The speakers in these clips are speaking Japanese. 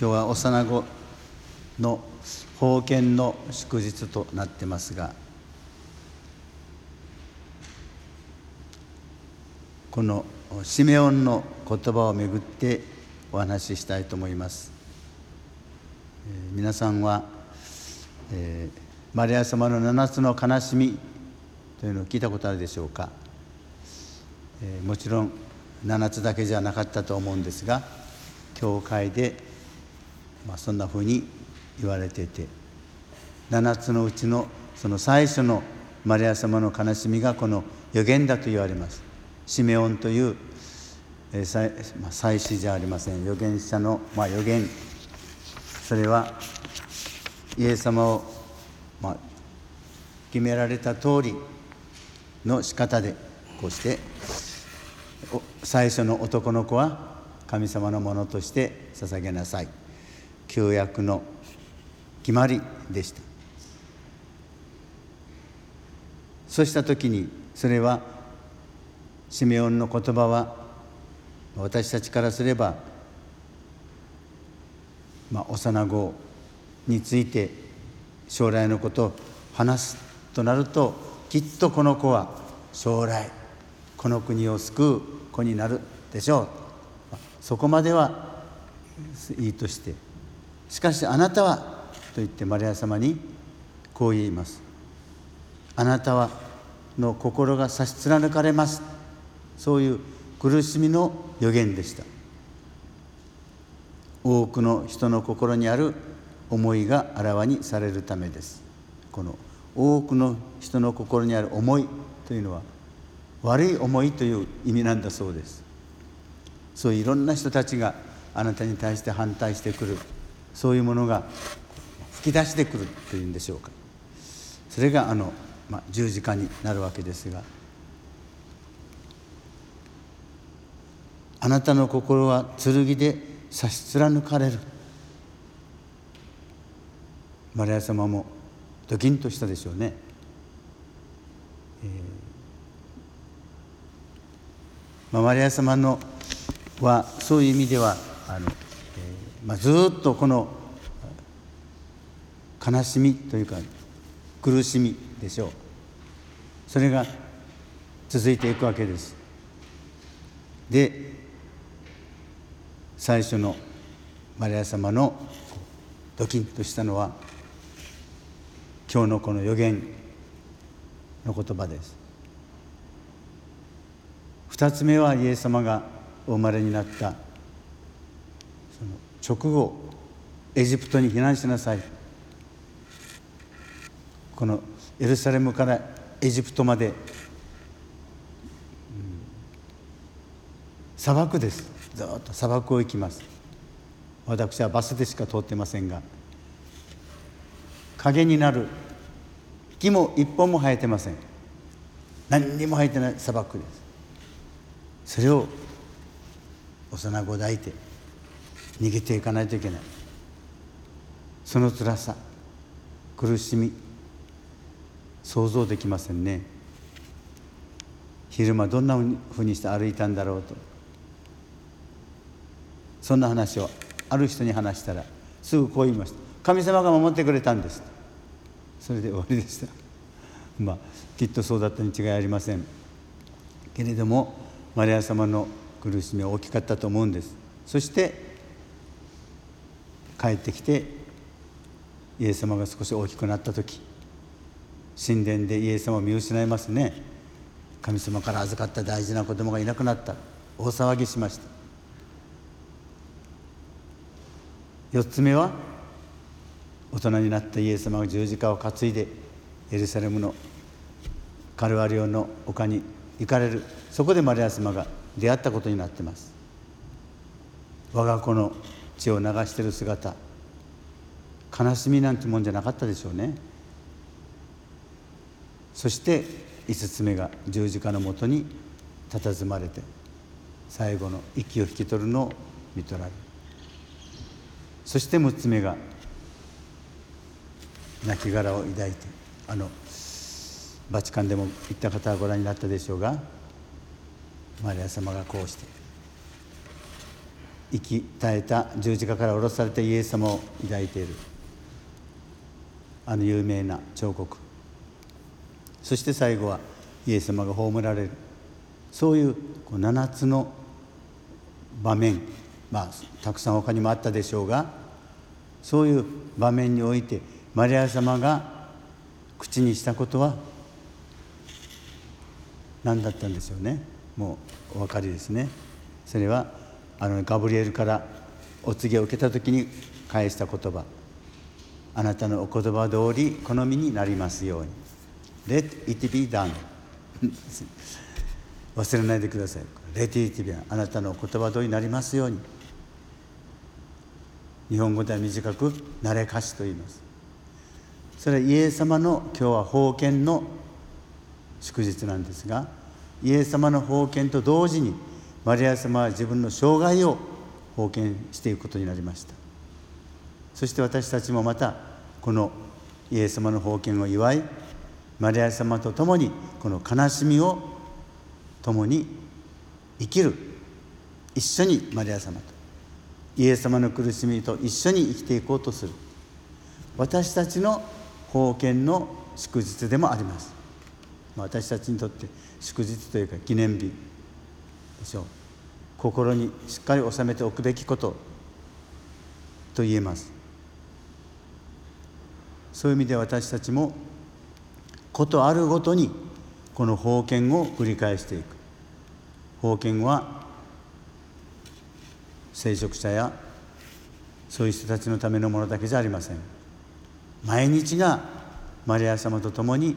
今日は幼子の封建の祝日となってますがこのシメオンの言葉をめぐってお話ししたいと思います、えー、皆さんは、えー、マリア様の七つの悲しみというのを聞いたことあるでしょうか、えー、もちろん7つだけじゃなかったと思うんですが教会で、まあ、そんなふうに言われていて7つのうちのその最初のマリア様の悲しみがこの予言だと言われます。シメオンという、えー祭まあ、祭司じゃありません。預言者の、まあ、予言。それはイエス様を、まあ、決められた通りの仕方でこうして最初の男の子は神様のものとして捧げなさい。旧約の決まりでした。そうした時にそれはシメオンの言葉は私たちからすれば、まあ、幼子について将来のことを話すとなるときっとこの子は将来この国を救う子になるでしょう。そこまではいいとしてしかしあなたはと言ってマリア様にこう言います。あなたはの心が差し貫かれます。そういう苦しみの予言でした。多くの人の心にある思いがあらわにされるためです。この多くの人の心にある思いというのは悪い思いという意味なんだそうです。そういういろんな人たちがあなたに対して反対してくる。そういうものが吹き出してくるというんでしょうか。それがあの、まあ、十字架になるわけですがあなたの心は剣で差し貫かれる。マリア様もドキンとしたでしょうね、えーまあ、マリア様のはそういう意味ではあの、まあ、ずっとこの悲しみというか苦しみでしょう。それが続いていくわけです。で最初のマリア様のドキンとしたのは今日のこの予言の言葉です。二つ目はイエス様がお生まれになったその直後エジプトに避難しなさい。このエルサレムからエジプトまで、うん、砂漠です。ずっと砂漠を行きます。私はバスでしか通ってませんが影になる木も一本も生えてません。何にも生えてない砂漠です。それを幼子抱いて逃げていかないといけない。その辛さ苦しみ想像できませんね。昼間どんなふうにして歩いたんだろうと。そんな話をある人に話したらすぐこう言いました。神様が守ってくれたんです。それで終わりでした。まあきっとそうだったに違いありません。けれどもマリア様の苦しみは大きかったと思うんです。そして帰ってきてイエス様が少し大きくなった時神殿でイエス様を見失いますね。神様から預かった大事な子供がいなくなった。大騒ぎしました。4つ目は大人になったイエス様が十字架を担いでエルサレムのカルワリオの丘に行かれる。そこでマリア様が出会ったことになってます。我が子の血を流している姿。悲しみなんてもんじゃなかったでしょうね。そして5つ目が十字架のもとに佇まれて最後の息を引き取るのを見取られる。そして6つ目が亡骸を抱いてあのバチカンでも行った方はご覧になったでしょうがマリア様がこうして生き絶えた十字架から下ろされたイエス様を抱いている。あの有名な彫刻。そして最後はイエス様が葬られる。そういうこう7つの場面。まあたくさん他にもあったでしょうがそういう場面においてマリア様が口にしたことは何だったんでしょうね。もうお分かりですね。それはあのガブリエルからお告げを受けた時に返した言葉。あなたのお言葉通り好みになりますように。Let it be done. 忘れないでください。Let it be done. あなたのお言葉通りになりますように。日本語では短く「慣れかし」と言います。それはイエス様の今日は封建の祝日なんですがイエス様の封建と同時にマリア様は自分の生涯を封建していくことになりました。そして私たちもまたこのイエス様の封建を祝いマリア様と共にこの悲しみを共に生きる。一緒にマリア様とイエス様の苦しみと一緒に生きていこうとする。私たちの封建の祝日でもあります。私たちにとって祝日というか記念日。でしょう。心にしっかり収めておくべきこと。と言えます。そういう意味で私たちもことあるごとにこの封建を繰り返していく。封建は聖職者やそういう人たちのためのものだけじゃありません。毎日がマリア様と共に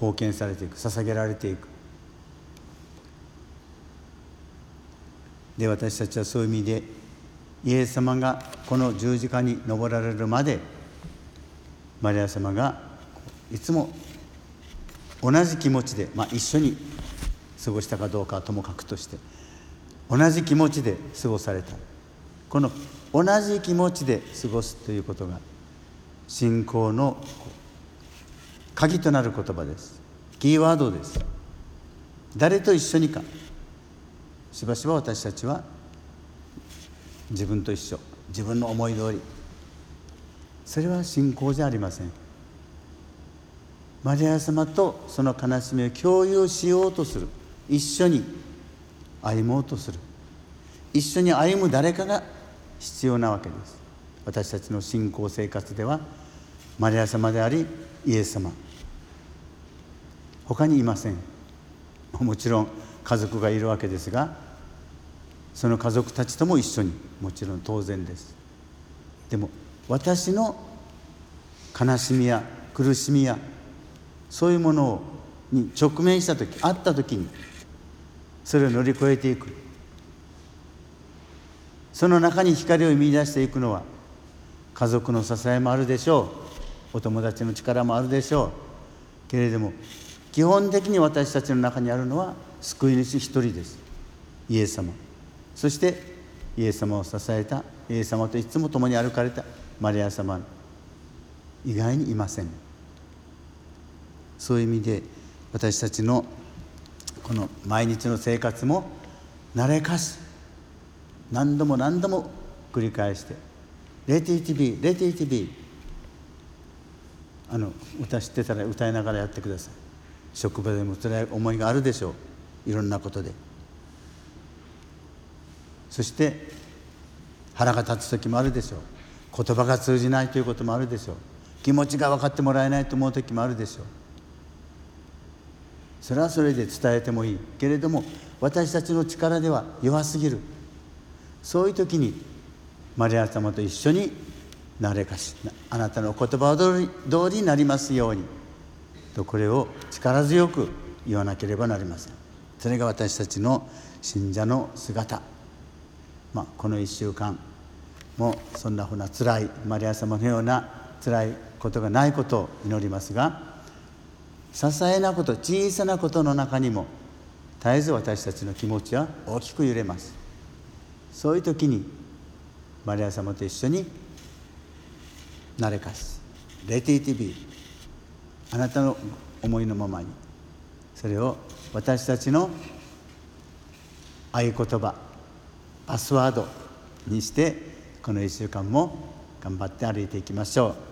封建されていく。捧げられていく。で私たちはそういう意味でイエス様がこの十字架に登られるまでマリア様がいつも同じ気持ちで、まあ、一緒に過ごしたかどうかはともかくとして同じ気持ちで過ごされた。この同じ気持ちで過ごすということが信仰の鍵となる言葉です。キーワードです。誰と一緒にか。しばしば私たちは自分と一緒自分の思い通り。それは信仰じゃありません。マリア様とその悲しみを共有しようとする。一緒に歩もうとする。一緒に歩む誰かが必要なわけです。私たちの信仰生活ではマリア様でありイエス様。他にいません。もちろん家族がいるわけですがその家族たちとも一緒にもちろん当然です。でも私の悲しみや苦しみやそういうものに直面した時会った時にそれを乗り越えていく。その中に光を見出していくのは家族の支えもあるでしょう。お友達の力もあるでしょう。けれども基本的に私たちの中にあるのは救い主一人です。イエス様。そしてイエス様を支えたイエス様といつも共に歩かれたマリア様。以外にいません。そういう意味で私たちのこの毎日の生活も慣れかす。何度も何度も繰り返して「レティティビーレティティビー」あの歌知ってたら歌いながらやってください。職場でも辛い思いがあるでしょう。いろんなことで。そして腹が立つ時もあるでしょう。言葉が通じないということもあるでしょう。気持ちが分かってもらえないと思う時もあるでしょう。それはそれで伝えてもいいけれども私たちの力では弱すぎる。そういう時にマリア様と一緒になれかしあなたの言葉通り通りになりますようにとこれを力強く言わなければなりません。それが私たちの信者の姿。まあ、この1週間もそんなふうなつらいマリア様のようなつらいことがないことを祈りますが些細なこと小さなことの中にも絶えず私たちの気持ちは大きく揺れます。そういう時にマリア様と一緒になれかしレティティビーあなたの思いのままにそれを私たちの合言葉パスワードにしてこの1週間も頑張って歩いていきましょう。